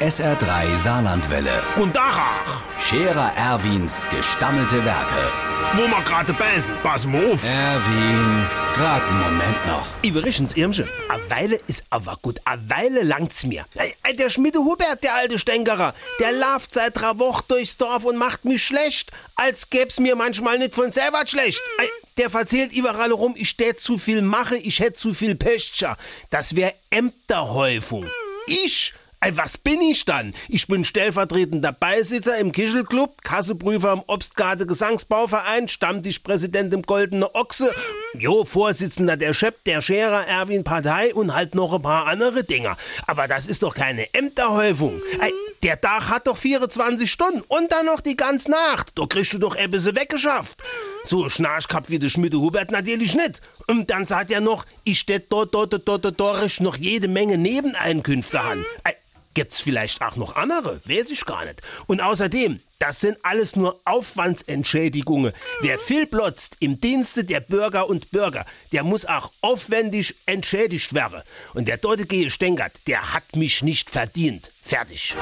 SR3 Saarlandwelle. Und Dachach, Scherer Erwins gestammelte Werke. wo wir gerade beißen, pass mal auf. Erwin, grad einen Moment noch. Übrigens, Irmchen, a Weile ist aber gut, a Weile langt's mir. Ey, ey, der Schmiede Hubert, der alte Stänkerer, der lauft seit drei Wochen durchs Dorf und macht mich schlecht, als gäb's mir manchmal nicht von selber schlecht. Ey, der verzählt überall rum, ich tät zu viel mache, ich hätt zu viel Pestscher. Das wär Ämterhäufung. Ich? Ey, was bin ich dann? Ich bin stellvertretender Beisitzer im Kischelclub, Kasseprüfer im Obstgarde Gesangsbauverein, Stammtischpräsident im Goldene Ochse, jo, Vorsitzender der Schöpp, der Scherer, Erwin Partei und halt noch ein paar andere Dinger. Aber das ist doch keine Ämterhäufung. Ey, der Tag hat doch 24 Stunden und dann noch die ganze Nacht. Da kriegst du doch etwas weggeschafft. So Schnarch gehabt wie der Schmiede Hubert natürlich nicht. Und dann sagt er noch, ich steh dort, dort, dort, dort, dort noch jede Menge Nebeneinkünfte an. Ey, Gibt's vielleicht auch noch andere? Weiß ich gar nicht. Und außerdem, das sind alles nur Aufwandsentschädigungen. Wer viel plotzt im Dienste der Bürger und Bürger, der muss auch aufwendig entschädigt werden. Und der dortige Stänkert, der hat mich nicht verdient. Fertig.